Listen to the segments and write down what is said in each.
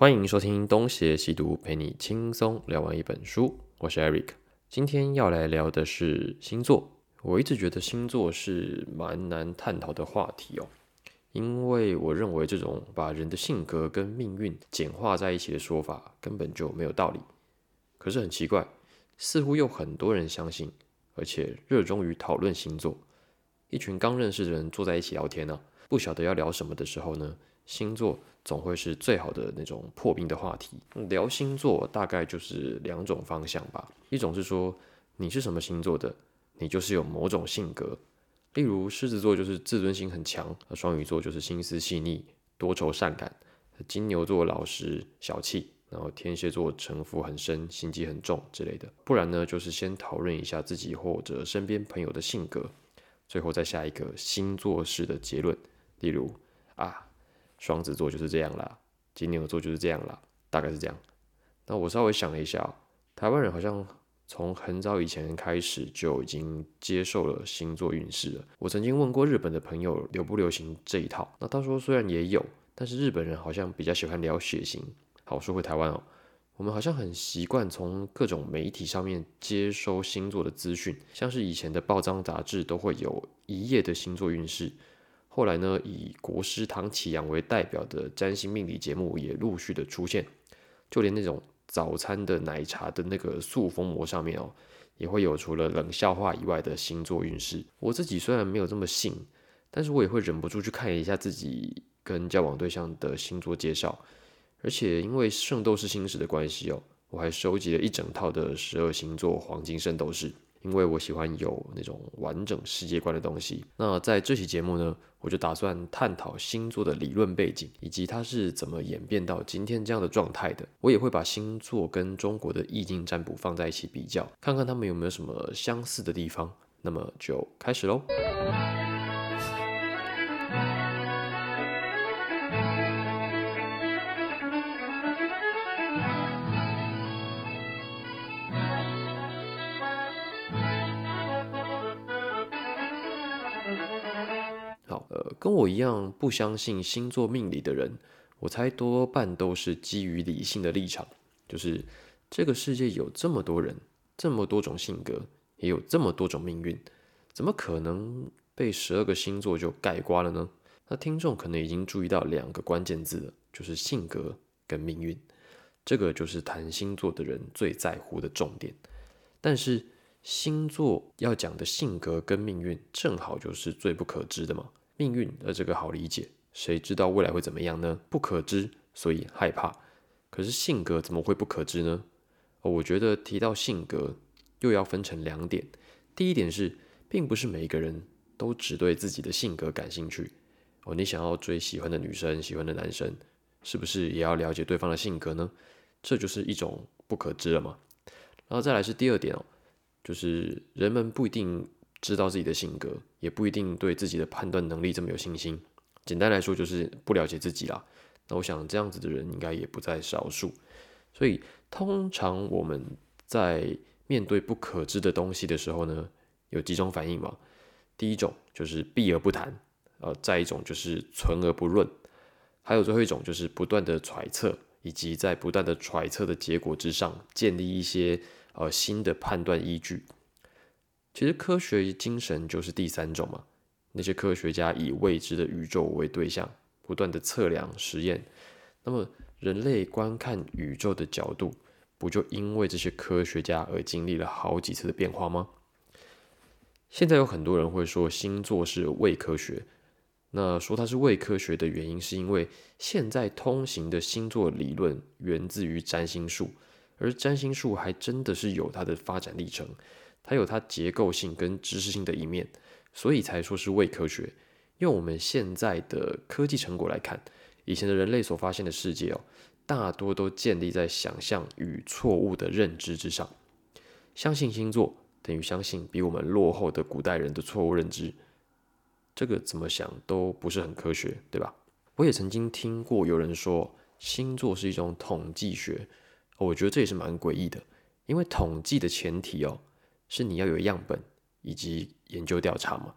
欢迎收听东邪西毒，陪你轻松聊完一本书。我是 Eric，今天要来聊的是星座。我一直觉得星座是蛮难探讨的话题哦，因为我认为这种把人的性格跟命运简化在一起的说法根本就没有道理。可是很奇怪，似乎有很多人相信，而且热衷于讨论星座。一群刚认识的人坐在一起聊天呢，不晓得要聊什么的时候呢？星座总会是最好的那种破冰的话题。聊星座大概就是两种方向吧，一种是说你是什么星座的，你就是有某种性格，例如狮子座就是自尊心很强，双鱼座就是心思细腻、多愁善感，金牛座老实小气，然后天蝎座城府很深、心机很重之类的。不然呢，就是先讨论一下自己或者身边朋友的性格，最后再下一个星座式的结论，例如啊。双子座就是这样啦，金牛座就是这样啦，大概是这样。那我稍微想了一下，台湾人好像从很早以前开始就已经接受了星座运势了。我曾经问过日本的朋友流不流行这一套，那他说虽然也有，但是日本人好像比较喜欢聊血型。好，说回台湾哦，我们好像很习惯从各种媒体上面接收星座的资讯，像是以前的报章杂志都会有一页的星座运势。后来呢，以国师唐启阳为代表的占星命理节目也陆续的出现，就连那种早餐的奶茶的那个塑封膜上面哦，也会有除了冷笑话以外的星座运势。我自己虽然没有这么信，但是我也会忍不住去看一下自己跟交往对象的星座介绍，而且因为圣斗士星矢的关系哦，我还收集了一整套的十二星座黄金圣斗士。因为我喜欢有那种完整世界观的东西，那在这期节目呢，我就打算探讨星座的理论背景，以及它是怎么演变到今天这样的状态的。我也会把星座跟中国的易经占卜放在一起比较，看看他们有没有什么相似的地方。那么就开始喽。跟我一样不相信星座命理的人，我猜多半都是基于理性的立场，就是这个世界有这么多人，这么多种性格，也有这么多种命运，怎么可能被十二个星座就盖刮了呢？那听众可能已经注意到两个关键字了，就是性格跟命运，这个就是谈星座的人最在乎的重点。但是星座要讲的性格跟命运，正好就是最不可知的嘛。命运，而这个好理解，谁知道未来会怎么样呢？不可知，所以害怕。可是性格怎么会不可知呢？哦，我觉得提到性格，又要分成两点。第一点是，并不是每一个人都只对自己的性格感兴趣。哦，你想要追喜欢的女生、喜欢的男生，是不是也要了解对方的性格呢？这就是一种不可知了嘛。然后再来是第二点哦，就是人们不一定。知道自己的性格，也不一定对自己的判断能力这么有信心。简单来说，就是不了解自己啦。那我想这样子的人应该也不在少数。所以，通常我们在面对不可知的东西的时候呢，有几种反应嘛。第一种就是避而不谈，呃，再一种就是存而不论，还有最后一种就是不断的揣测，以及在不断的揣测的结果之上建立一些呃新的判断依据。其实科学精神就是第三种嘛，那些科学家以未知的宇宙为对象，不断的测量实验，那么人类观看宇宙的角度，不就因为这些科学家而经历了好几次的变化吗？现在有很多人会说星座是伪科学，那说它是伪科学的原因，是因为现在通行的星座理论源自于占星术，而占星术还真的是有它的发展历程。它有它结构性跟知识性的一面，所以才说是伪科学。用我们现在的科技成果来看，以前的人类所发现的世界哦，大多都建立在想象与错误的认知之上。相信星座等于相信比我们落后的古代人的错误认知，这个怎么想都不是很科学，对吧？我也曾经听过有人说星座是一种统计学，我觉得这也是蛮诡异的，因为统计的前提哦。是你要有样本以及研究调查吗？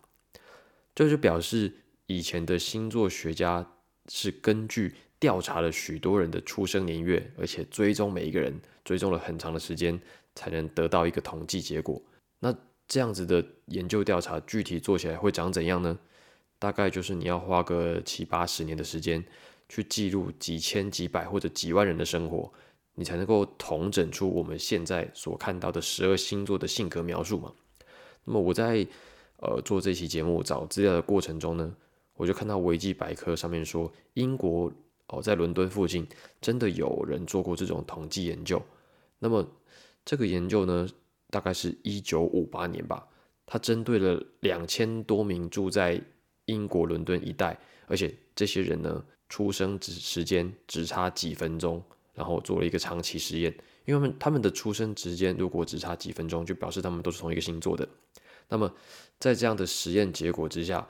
这就表示以前的星座学家是根据调查了许多人的出生年月，而且追踪每一个人，追踪了很长的时间，才能得到一个统计结果。那这样子的研究调查，具体做起来会长怎样呢？大概就是你要花个七八十年的时间，去记录几千、几百或者几万人的生活，你才能够统整出我们现在所看到的十二星座的性格描述嘛。那么我在呃做这期节目找资料的过程中呢，我就看到维基百科上面说，英国哦在伦敦附近真的有人做过这种统计研究。那么这个研究呢，大概是一九五八年吧，它针对了两千多名住在英国伦敦一带，而且这些人呢，出生只时间只差几分钟，然后做了一个长期实验。因为他们的出生时间如果只差几分钟，就表示他们都是同一个星座的。那么在这样的实验结果之下，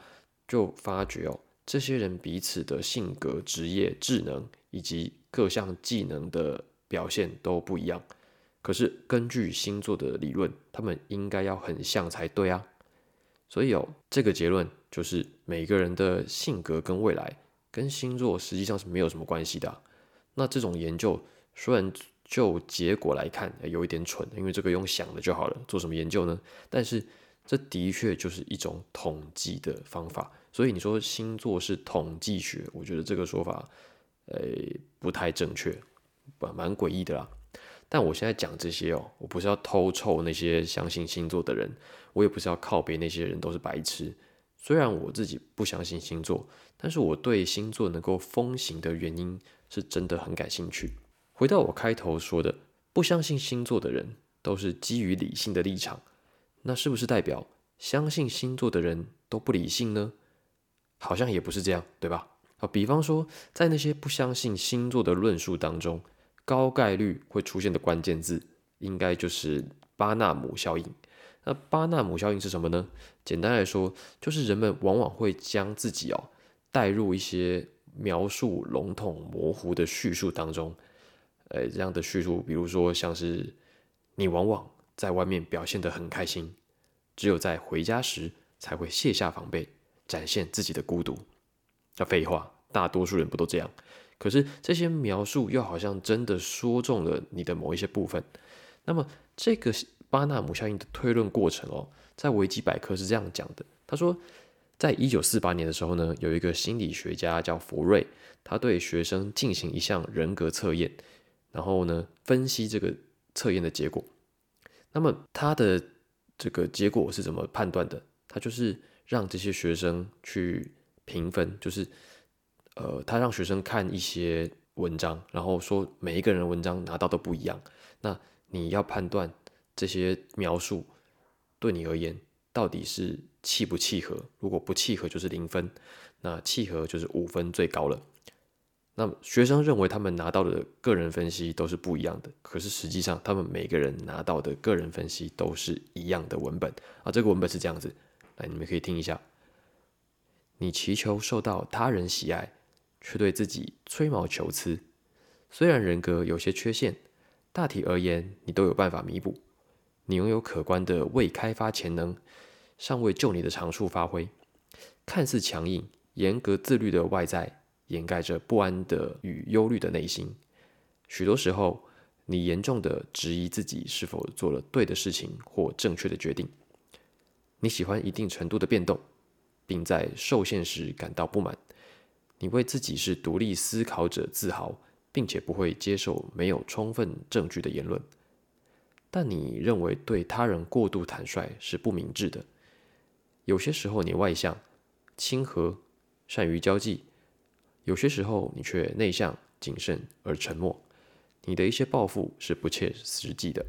就发觉哦，这些人彼此的性格、职业、智能以及各项技能的表现都不一样。可是根据星座的理论，他们应该要很像才对啊。所以哦，这个结论。就是每个人的性格跟未来跟星座实际上是没有什么关系的。那这种研究虽然就结果来看有一点蠢，因为这个用想的就好了，做什么研究呢？但是这的确就是一种统计的方法。所以你说星座是统计学，我觉得这个说法呃不太正确，蛮蛮诡异的啦。但我现在讲这些哦，我不是要偷臭那些相信星座的人，我也不是要靠别那些人都是白痴。虽然我自己不相信星座，但是我对星座能够风行的原因是真的很感兴趣。回到我开头说的，不相信星座的人都是基于理性的立场，那是不是代表相信星座的人都不理性呢？好像也不是这样，对吧？啊，比方说，在那些不相信星座的论述当中，高概率会出现的关键字，应该就是巴纳姆效应。那巴纳姆效应是什么呢？简单来说，就是人们往往会将自己哦带入一些描述笼统模糊的叙述当中，呃，这样的叙述，比如说像是你往往在外面表现得很开心，只有在回家时才会卸下防备，展现自己的孤独。那废话，大多数人不都这样？可是这些描述又好像真的说中了你的某一些部分。那么这个。巴纳姆效应的推论过程哦，在维基百科是这样讲的。他说，在一九四八年的时候呢，有一个心理学家叫福瑞，他对学生进行一项人格测验，然后呢，分析这个测验的结果。那么他的这个结果是怎么判断的？他就是让这些学生去评分，就是呃，他让学生看一些文章，然后说每一个人文章拿到都不一样。那你要判断。这些描述对你而言到底是契不契合？如果不契合，就是零分；那契合就是五分，最高了。那学生认为他们拿到的个人分析都是不一样的，可是实际上他们每个人拿到的个人分析都是一样的文本啊。这个文本是这样子，来你们可以听一下：你祈求受到他人喜爱，却对自己吹毛求疵。虽然人格有些缺陷，大体而言你都有办法弥补。你拥有可观的未开发潜能，尚未就你的长处发挥。看似强硬、严格自律的外在，掩盖着不安的与忧虑的内心。许多时候，你严重的质疑自己是否做了对的事情或正确的决定。你喜欢一定程度的变动，并在受限时感到不满。你为自己是独立思考者自豪，并且不会接受没有充分证据的言论。但你认为对他人过度坦率是不明智的。有些时候你外向、亲和、善于交际；有些时候你却内向、谨慎而沉默。你的一些抱负是不切实际的。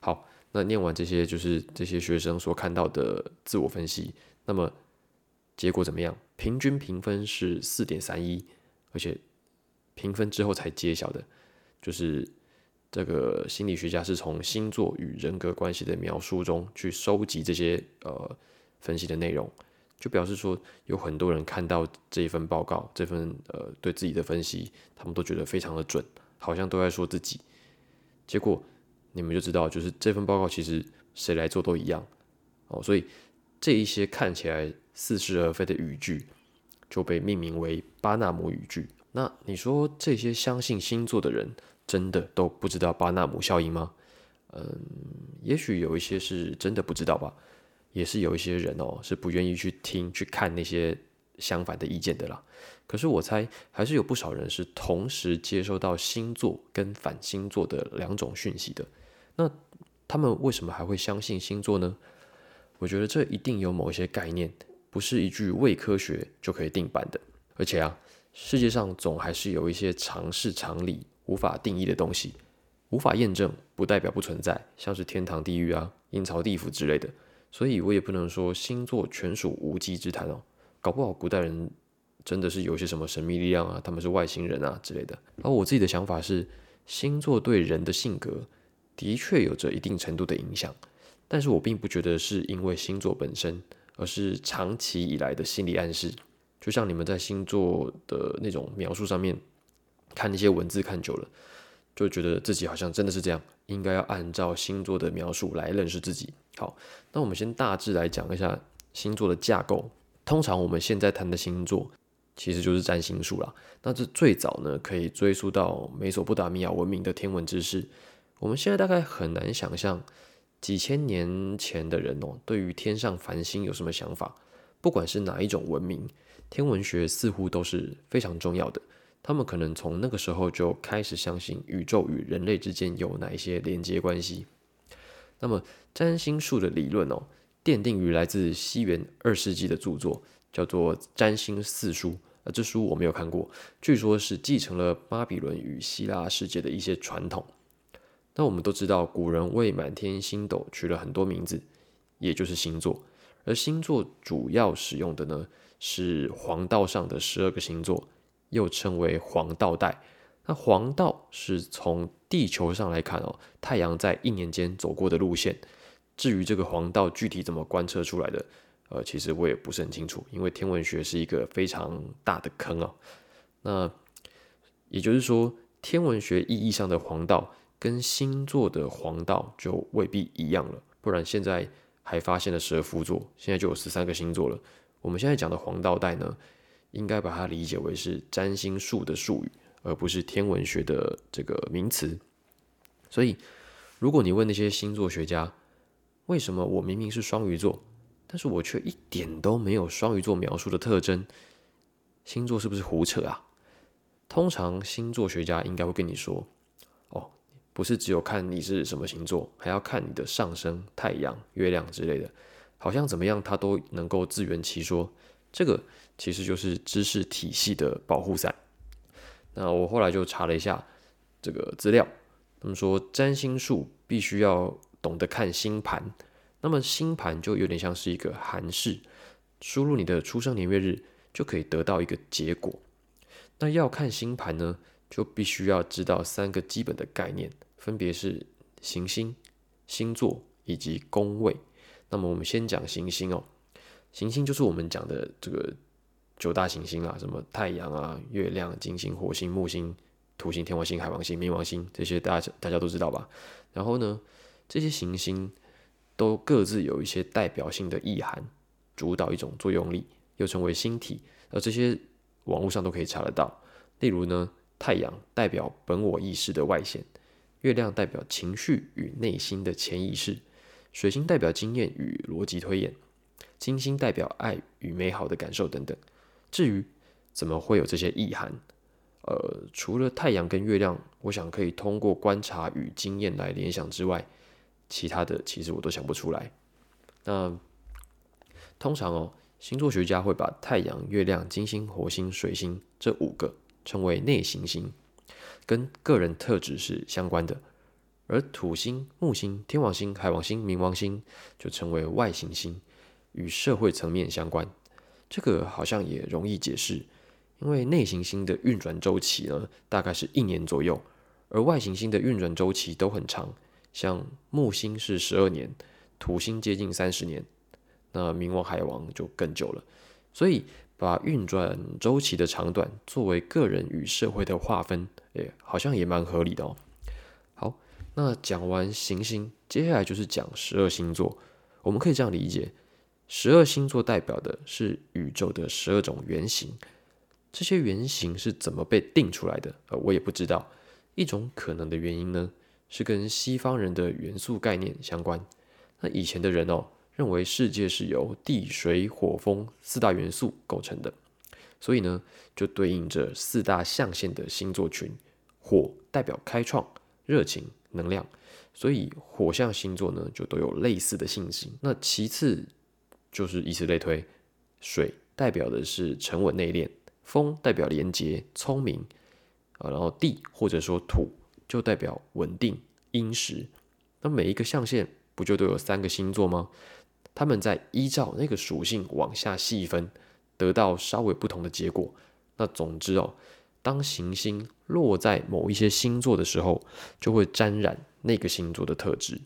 好，那念完这些就是这些学生所看到的自我分析。那么结果怎么样？平均评分是四点三一，而且评分之后才揭晓的，就是。这个心理学家是从星座与人格关系的描述中去收集这些呃分析的内容，就表示说有很多人看到这一份报告，这份呃对自己的分析，他们都觉得非常的准，好像都在说自己。结果你们就知道，就是这份报告其实谁来做都一样哦，所以这一些看起来似是而非的语句就被命名为巴纳姆语句。那你说这些相信星座的人，真的都不知道巴纳姆效应吗？嗯，也许有一些是真的不知道吧，也是有一些人哦是不愿意去听、去看那些相反的意见的啦。可是我猜，还是有不少人是同时接收到星座跟反星座的两种讯息的。那他们为什么还会相信星座呢？我觉得这一定有某些概念，不是一句伪科学就可以定版的。而且啊，世界上总还是有一些常识常理无法定义的东西，无法验证不代表不存在，像是天堂地狱啊、阴曹地府之类的。所以我也不能说星座全属无稽之谈哦，搞不好古代人。真的是有些什么神秘力量啊？他们是外星人啊之类的。而我自己的想法是，星座对人的性格的确有着一定程度的影响，但是我并不觉得是因为星座本身，而是长期以来的心理暗示。就像你们在星座的那种描述上面看那些文字看久了，就觉得自己好像真的是这样，应该要按照星座的描述来认识自己。好，那我们先大致来讲一下星座的架构。通常我们现在谈的星座。其实就是占星术啦。那这最早呢，可以追溯到美索不达米亚文明的天文知识。我们现在大概很难想象几千年前的人哦，对于天上繁星有什么想法。不管是哪一种文明，天文学似乎都是非常重要的。他们可能从那个时候就开始相信宇宙与人类之间有哪一些连接关系。那么占星术的理论哦，奠定于来自西元二世纪的著作。叫做《占星四书》，呃，这书我没有看过，据说是继承了巴比伦与希腊世界的一些传统。那我们都知道，古人为满天星斗取了很多名字，也就是星座。而星座主要使用的呢，是黄道上的十二个星座，又称为黄道带。那黄道是从地球上来看哦，太阳在一年间走过的路线。至于这个黄道具体怎么观测出来的？呃，其实我也不是很清楚，因为天文学是一个非常大的坑啊。那也就是说，天文学意义上的黄道跟星座的黄道就未必一样了。不然现在还发现了十二副座，现在就有十三个星座了。我们现在讲的黄道带呢，应该把它理解为是占星术的术语，而不是天文学的这个名词。所以，如果你问那些星座学家，为什么我明明是双鱼座？但是我却一点都没有双鱼座描述的特征，星座是不是胡扯啊？通常星座学家应该会跟你说，哦，不是只有看你是什么星座，还要看你的上升、太阳、月亮之类的，好像怎么样他都能够自圆其说。这个其实就是知识体系的保护伞。那我后来就查了一下这个资料，他们说占星术必须要懂得看星盘。那么星盘就有点像是一个函式，输入你的出生年月日就可以得到一个结果。那要看星盘呢，就必须要知道三个基本的概念，分别是行星、星座以及宫位。那么我们先讲行星哦，行星就是我们讲的这个九大行星啦，什么太阳啊、月亮、金星、火星、木星、土星、天王星、海王星、冥王星这些，大家大家都知道吧？然后呢，这些行星。都各自有一些代表性的意涵，主导一种作用力，又称为星体。而这些网络上都可以查得到。例如呢，太阳代表本我意识的外显，月亮代表情绪与内心的潜意识，水星代表经验与逻辑推演，金星代表爱与美好的感受等等。至于怎么会有这些意涵，呃，除了太阳跟月亮，我想可以通过观察与经验来联想之外。其他的其实我都想不出来。那通常哦，星座学家会把太阳、月亮、金星、火星、水星这五个称为内行星，跟个人特质是相关的；而土星、木星、天王星、海王星、冥王星就称为外行星，与社会层面相关。这个好像也容易解释，因为内行星的运转周期呢，大概是一年左右，而外行星的运转周期都很长。像木星是十二年，土星接近三十年，那冥王、海王就更久了。所以把运转周期的长短作为个人与社会的划分，诶，好像也蛮合理的哦。好，那讲完行星，接下来就是讲十二星座。我们可以这样理解：十二星座代表的是宇宙的十二种原型。这些原型是怎么被定出来的？呃，我也不知道。一种可能的原因呢，是跟西方人的元素概念相关。那以前的人哦，认为世界是由地、水、火、风四大元素构成的，所以呢，就对应着四大象限的星座群。火代表开创、热情、能量，所以火象星座呢，就都有类似的信息。那其次就是以此类推，水代表的是沉稳内敛，风代表廉洁、聪明。啊，然后地或者说土就代表稳定、殷实。那每一个象限不就都有三个星座吗？他们在依照那个属性往下细分，得到稍微不同的结果。那总之哦，当行星落在某一些星座的时候，就会沾染那个星座的特质。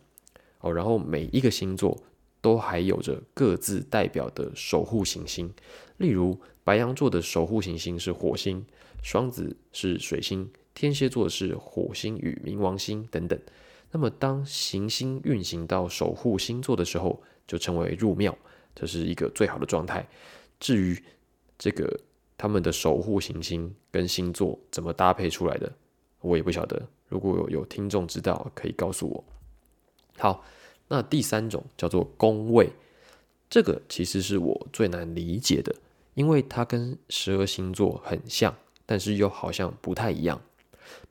哦，然后每一个星座都还有着各自代表的守护行星。例如，白羊座的守护行星是火星。双子是水星，天蝎座是火星与冥王星等等。那么，当行星运行到守护星座的时候，就称为入庙，这是一个最好的状态。至于这个他们的守护行星跟星座怎么搭配出来的，我也不晓得。如果有听众知道，可以告诉我。好，那第三种叫做宫位，这个其实是我最难理解的，因为它跟十二星座很像。但是又好像不太一样。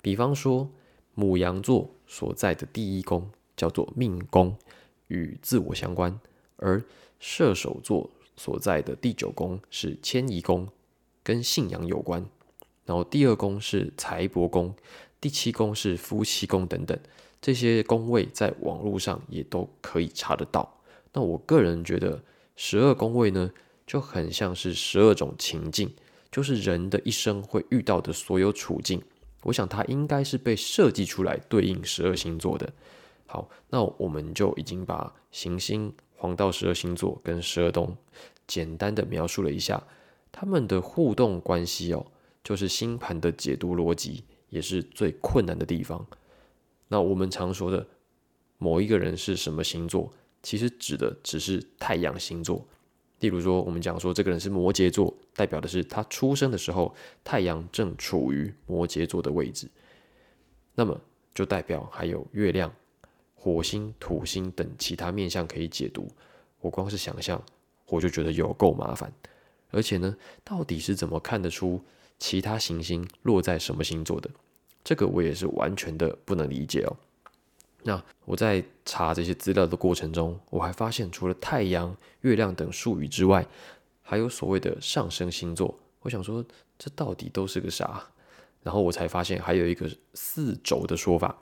比方说，母羊座所在的第一宫叫做命宫，与自我相关；而射手座所在的第九宫是迁移宫，跟信仰有关。然后第二宫是财帛宫，第七宫是夫妻宫等等。这些宫位在网络上也都可以查得到。那我个人觉得，十二宫位呢，就很像是十二种情境。就是人的一生会遇到的所有处境，我想它应该是被设计出来对应十二星座的。好，那我们就已经把行星、黄道十二星座跟十二宫简单的描述了一下，他们的互动关系哦，就是星盘的解读逻辑也是最困难的地方。那我们常说的某一个人是什么星座，其实指的只是太阳星座。例如说，我们讲说这个人是摩羯座，代表的是他出生的时候太阳正处于摩羯座的位置，那么就代表还有月亮、火星、土星等其他面相可以解读。我光是想象，我就觉得有够麻烦。而且呢，到底是怎么看得出其他行星落在什么星座的？这个我也是完全的不能理解哦。那我在查这些资料的过程中，我还发现除了太阳、月亮等术语之外，还有所谓的上升星座。我想说，这到底都是个啥？然后我才发现还有一个四轴的说法。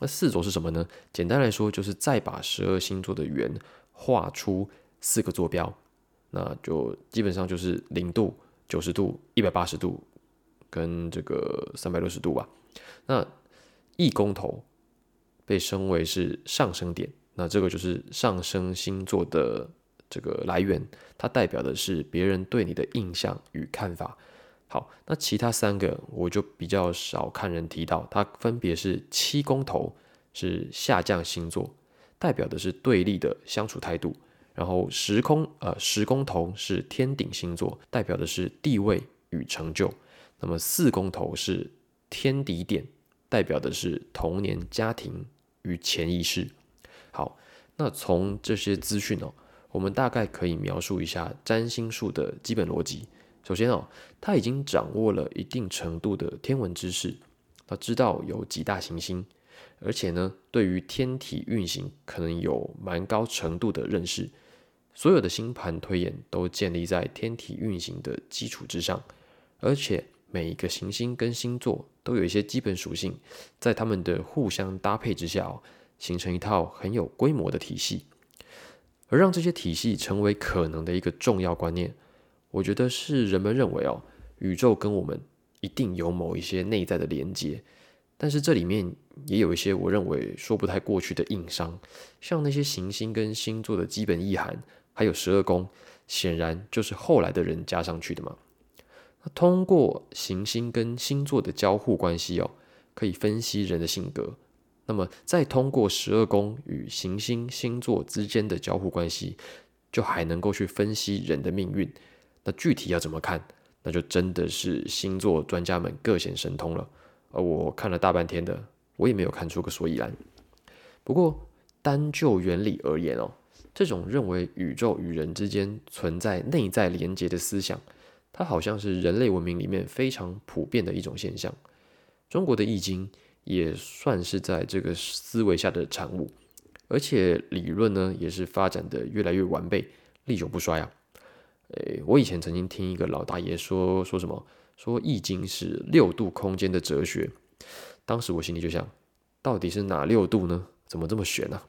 那四轴是什么呢？简单来说，就是再把十二星座的圆画出四个坐标，那就基本上就是零度、九十度、一百八十度跟这个三百六十度吧。那一公头。被称为是上升点，那这个就是上升星座的这个来源，它代表的是别人对你的印象与看法。好，那其他三个我就比较少看人提到，它分别是七宫头是下降星座，代表的是对立的相处态度；然后十空呃十宫头是天顶星座，代表的是地位与成就；那么四宫头是天底点，代表的是童年家庭。与潜意识。好，那从这些资讯哦，我们大概可以描述一下占星术的基本逻辑。首先哦，他已经掌握了一定程度的天文知识，他知道有几大行星，而且呢，对于天体运行可能有蛮高程度的认识。所有的星盘推演都建立在天体运行的基础之上，而且每一个行星跟星座。都有一些基本属性，在他们的互相搭配之下哦，形成一套很有规模的体系。而让这些体系成为可能的一个重要观念，我觉得是人们认为哦，宇宙跟我们一定有某一些内在的连接。但是这里面也有一些我认为说不太过去的硬伤，像那些行星跟星座的基本意涵，还有十二宫，显然就是后来的人加上去的嘛。通过行星跟星座的交互关系哦，可以分析人的性格。那么再通过十二宫与行星星座之间的交互关系，就还能够去分析人的命运。那具体要怎么看？那就真的是星座专家们各显神通了。而我看了大半天的，我也没有看出个所以然。不过单就原理而言哦，这种认为宇宙与人之间存在内在连接的思想，它好像是人类文明里面非常普遍的一种现象。中国的易经也算是在这个思维下的产物，而且理论呢也是发展的越来越完备，历久不衰啊。诶，我以前曾经听一个老大爷说说什么，说易经是六度空间的哲学。当时我心里就想，到底是哪六度呢？怎么这么玄呢？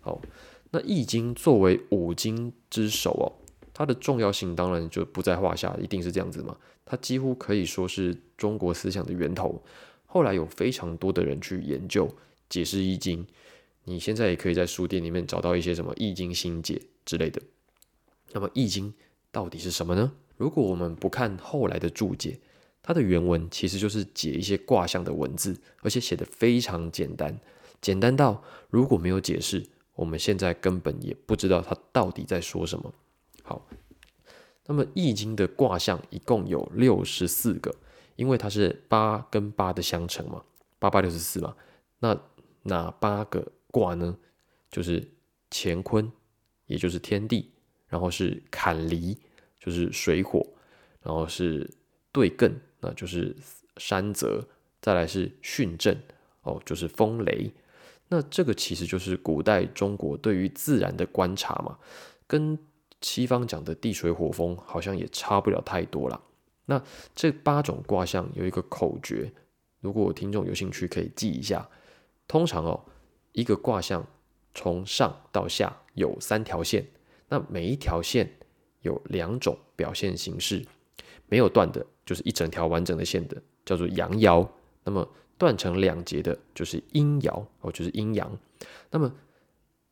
好，那易经作为五经之首哦，它的重要性当然就不在话下，一定是这样子嘛。它几乎可以说是中国思想的源头。后来有非常多的人去研究解释易经，你现在也可以在书店里面找到一些什么易经新解之类的。那么易经。到底是什么呢？如果我们不看后来的注解，它的原文其实就是解一些卦象的文字，而且写的非常简单，简单到如果没有解释，我们现在根本也不知道它到底在说什么。好，那么易经的卦象一共有六十四个，因为它是八跟八的相乘嘛，八八六十四嘛。那哪八个卦呢？就是乾坤，也就是天地。然后是坎离，就是水火，然后是对艮，那就是山泽，再来是巽震，哦，就是风雷。那这个其实就是古代中国对于自然的观察嘛，跟西方讲的地水火风好像也差不了太多了。那这八种卦象有一个口诀，如果听众有兴趣可以记一下。通常哦，一个卦象从上到下有三条线。那每一条线有两种表现形式，没有断的，就是一整条完整的线的，叫做阳爻；那么断成两截的，就是阴爻哦，就是阴阳。那么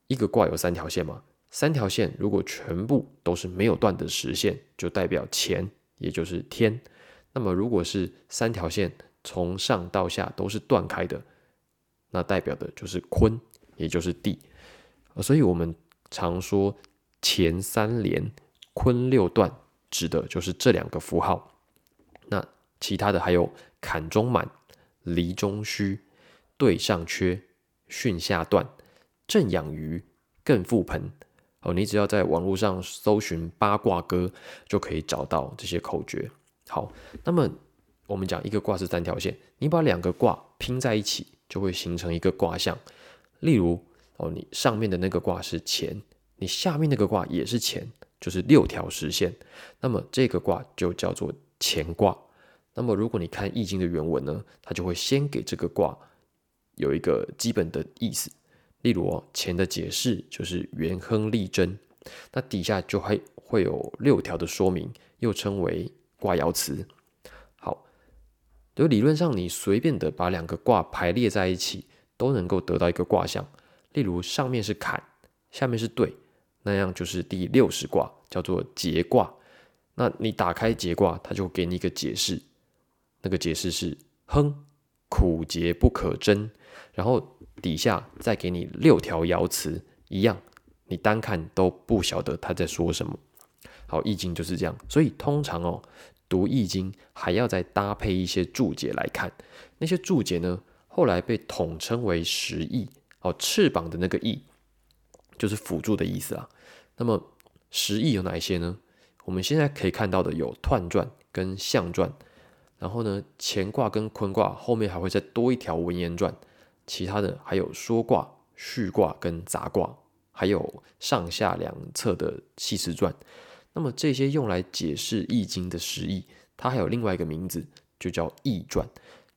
一个卦有三条线嘛？三条线如果全部都是没有断的实线，就代表乾，也就是天。那么如果是三条线从上到下都是断开的，那代表的就是坤，也就是地。所以我们常说。乾三连，坤六断，指的就是这两个符号。那其他的还有坎中满，离中虚，兑上缺，巽下断，震养鱼，艮覆盆。哦，你只要在网络上搜寻八卦歌，就可以找到这些口诀。好，那么我们讲一个卦是三条线，你把两个卦拼在一起，就会形成一个卦象。例如，哦，你上面的那个卦是乾。你下面那个卦也是乾，就是六条实线，那么这个卦就叫做乾卦。那么如果你看易经的原文呢，它就会先给这个卦有一个基本的意思，例如哦，乾的解释就是元亨利贞，那底下就还会有六条的说明，又称为卦爻辞。好，就理论上你随便的把两个卦排列在一起，都能够得到一个卦象，例如上面是坎，下面是兑。那样就是第六十卦，叫做节卦。那你打开节卦，它就给你一个解释。那个解释是亨，苦节不可争。然后底下再给你六条爻辞，一样，你单看都不晓得他在说什么。好，易经就是这样。所以通常哦，读易经还要再搭配一些注解来看。那些注解呢，后来被统称为十翼。哦，翅膀的那个翼，就是辅助的意思啊。那么十翼有哪一些呢？我们现在可以看到的有彖传跟象传，然后呢乾卦跟坤卦后面还会再多一条文言传，其他的还有说卦、序卦跟杂卦，还有上下两侧的系辞传。那么这些用来解释易经的十义，它还有另外一个名字，就叫易传。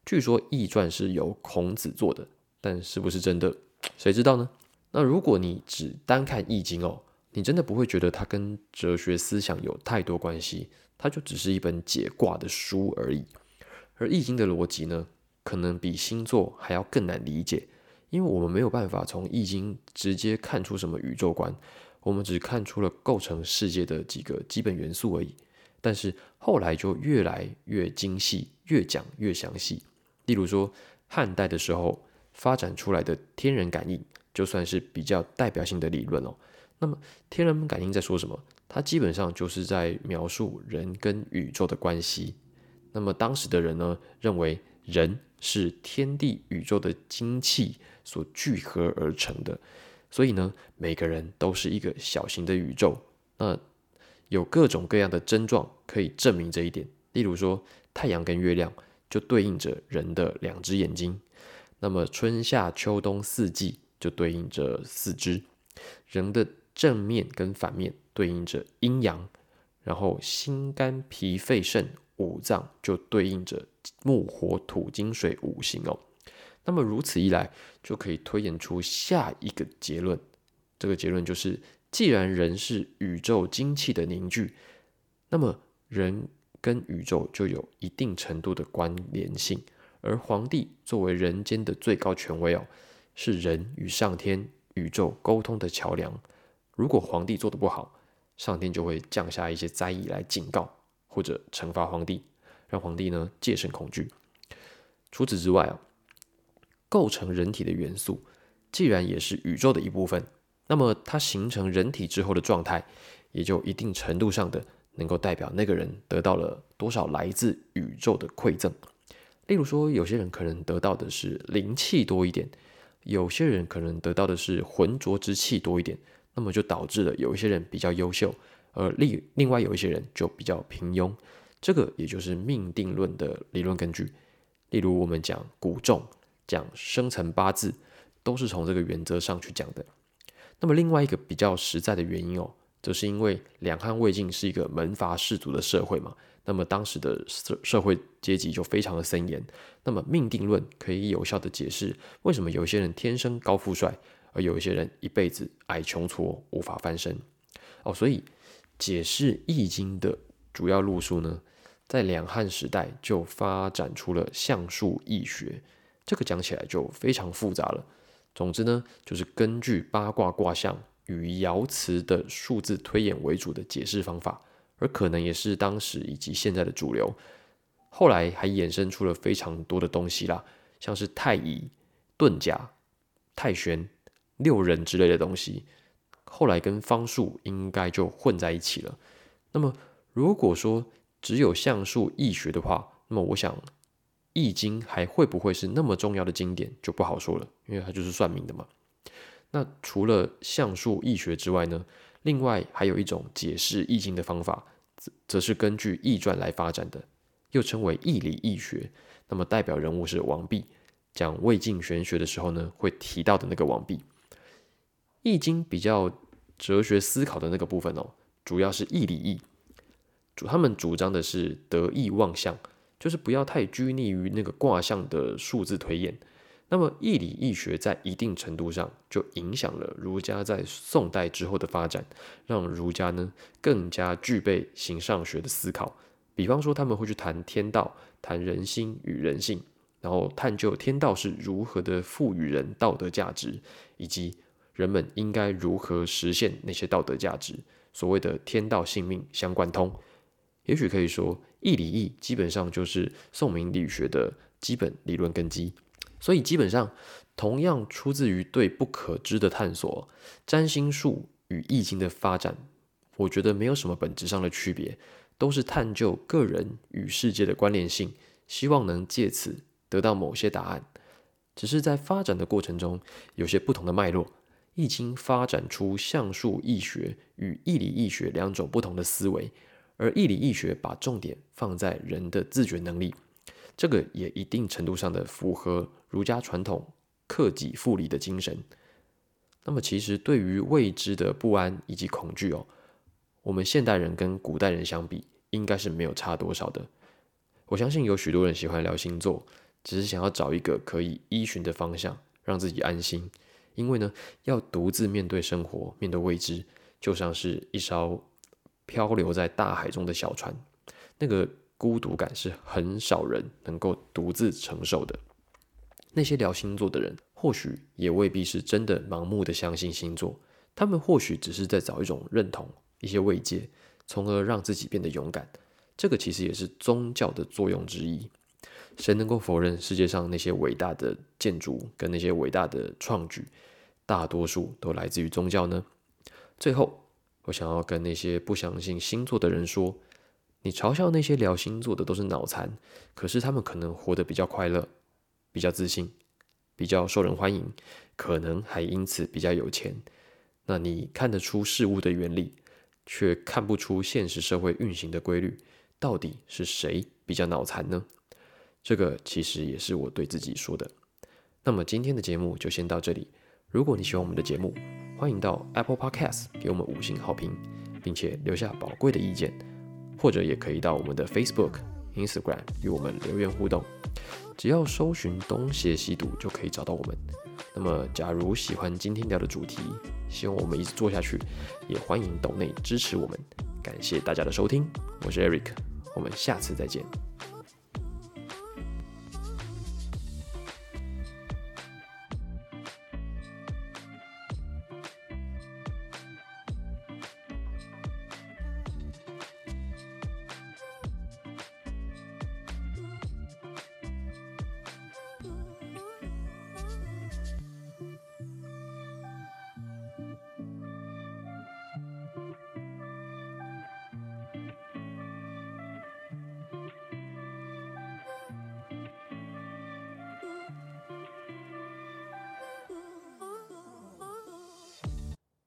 据说易传是由孔子做的，但是不是真的，谁知道呢？那如果你只单看易经哦。你真的不会觉得它跟哲学思想有太多关系，它就只是一本解卦的书而已。而易经的逻辑呢，可能比星座还要更难理解，因为我们没有办法从易经直接看出什么宇宙观，我们只看出了构成世界的几个基本元素而已。但是后来就越来越精细，越讲越详细。例如说，汉代的时候发展出来的天人感应，就算是比较代表性的理论哦。那么天人感应在说什么？它基本上就是在描述人跟宇宙的关系。那么当时的人呢，认为人是天地宇宙的精气所聚合而成的，所以呢，每个人都是一个小型的宇宙。那有各种各样的症状可以证明这一点，例如说，太阳跟月亮就对应着人的两只眼睛，那么春夏秋冬四季就对应着四肢，人的正面跟反面对应着阴阳，然后心肝脾肺肾五脏就对应着木火土金水五行哦。那么如此一来，就可以推演出下一个结论，这个结论就是。既然人是宇宙精气的凝聚，那么人跟宇宙就有一定程度的关联性。而皇帝作为人间的最高权威哦，是人与上天、宇宙沟通的桥梁。如果皇帝做的不好，上天就会降下一些灾异来警告或者惩罚皇帝，让皇帝呢戒慎恐惧。除此之外啊，构成人体的元素，既然也是宇宙的一部分。那么，它形成人体之后的状态，也就一定程度上的能够代表那个人得到了多少来自宇宙的馈赠。例如说，有些人可能得到的是灵气多一点，有些人可能得到的是浑浊之气多一点，那么就导致了有一些人比较优秀，而另另外有一些人就比较平庸。这个也就是命定论的理论根据。例如，我们讲古重，讲生辰八字，都是从这个原则上去讲的。那么另外一个比较实在的原因哦，则是因为两汉魏晋是一个门阀士族的社会嘛，那么当时的社社会阶级就非常的森严。那么命定论可以有效的解释为什么有一些人天生高富帅，而有一些人一辈子矮穷挫无法翻身哦。所以解释易经的主要路数呢，在两汉时代就发展出了象数易学，这个讲起来就非常复杂了。总之呢，就是根据八卦卦象与爻辞的数字推演为主的解释方法，而可能也是当时以及现在的主流。后来还衍生出了非常多的东西啦，像是太乙、遁甲、太玄、六壬之类的东西。后来跟方术应该就混在一起了。那么，如果说只有象数易学的话，那么我想。易经还会不会是那么重要的经典就不好说了，因为它就是算命的嘛。那除了相术易学之外呢，另外还有一种解释易经的方法，则则是根据易传来发展的，又称为易理易学。那么代表人物是王弼，讲魏晋玄学的时候呢，会提到的那个王弼。易经比较哲学思考的那个部分哦，主要是易理易，主他们主张的是得意忘相。就是不要太拘泥于那个卦象的数字推演。那么易理易学在一定程度上就影响了儒家在宋代之后的发展，让儒家呢更加具备形上学的思考。比方说他们会去谈天道，谈人心与人性，然后探究天道是如何的赋予人道德价值，以及人们应该如何实现那些道德价值。所谓的天道性命相贯通。也许可以说，易理易基本上就是宋明理学的基本理论根基。所以，基本上同样出自于对不可知的探索。占星术与易经的发展，我觉得没有什么本质上的区别，都是探究个人与世界的关联性，希望能借此得到某些答案。只是在发展的过程中，有些不同的脉络。易经发展出象数易学与易理易学两种不同的思维。而易理易学把重点放在人的自觉能力，这个也一定程度上的符合儒家传统克己复礼的精神。那么，其实对于未知的不安以及恐惧哦，我们现代人跟古代人相比，应该是没有差多少的。我相信有许多人喜欢聊星座，只是想要找一个可以依循的方向，让自己安心。因为呢，要独自面对生活，面对未知，就像是一艘。漂流在大海中的小船，那个孤独感是很少人能够独自承受的。那些聊星座的人，或许也未必是真的盲目的相信星座，他们或许只是在找一种认同、一些慰藉，从而让自己变得勇敢。这个其实也是宗教的作用之一。谁能够否认世界上那些伟大的建筑跟那些伟大的创举，大多数都来自于宗教呢？最后。我想要跟那些不相信星座的人说：你嘲笑那些聊星座的都是脑残，可是他们可能活得比较快乐，比较自信，比较受人欢迎，可能还因此比较有钱。那你看得出事物的原理，却看不出现实社会运行的规律，到底是谁比较脑残呢？这个其实也是我对自己说的。那么今天的节目就先到这里。如果你喜欢我们的节目，欢迎到 Apple Podcast 给我们五星好评，并且留下宝贵的意见，或者也可以到我们的 Facebook、Instagram 与我们留言互动。只要搜寻“东邪西毒”就可以找到我们。那么，假如喜欢今天聊的主题，希望我们一直做下去，也欢迎岛内支持我们。感谢大家的收听，我是 Eric，我们下次再见。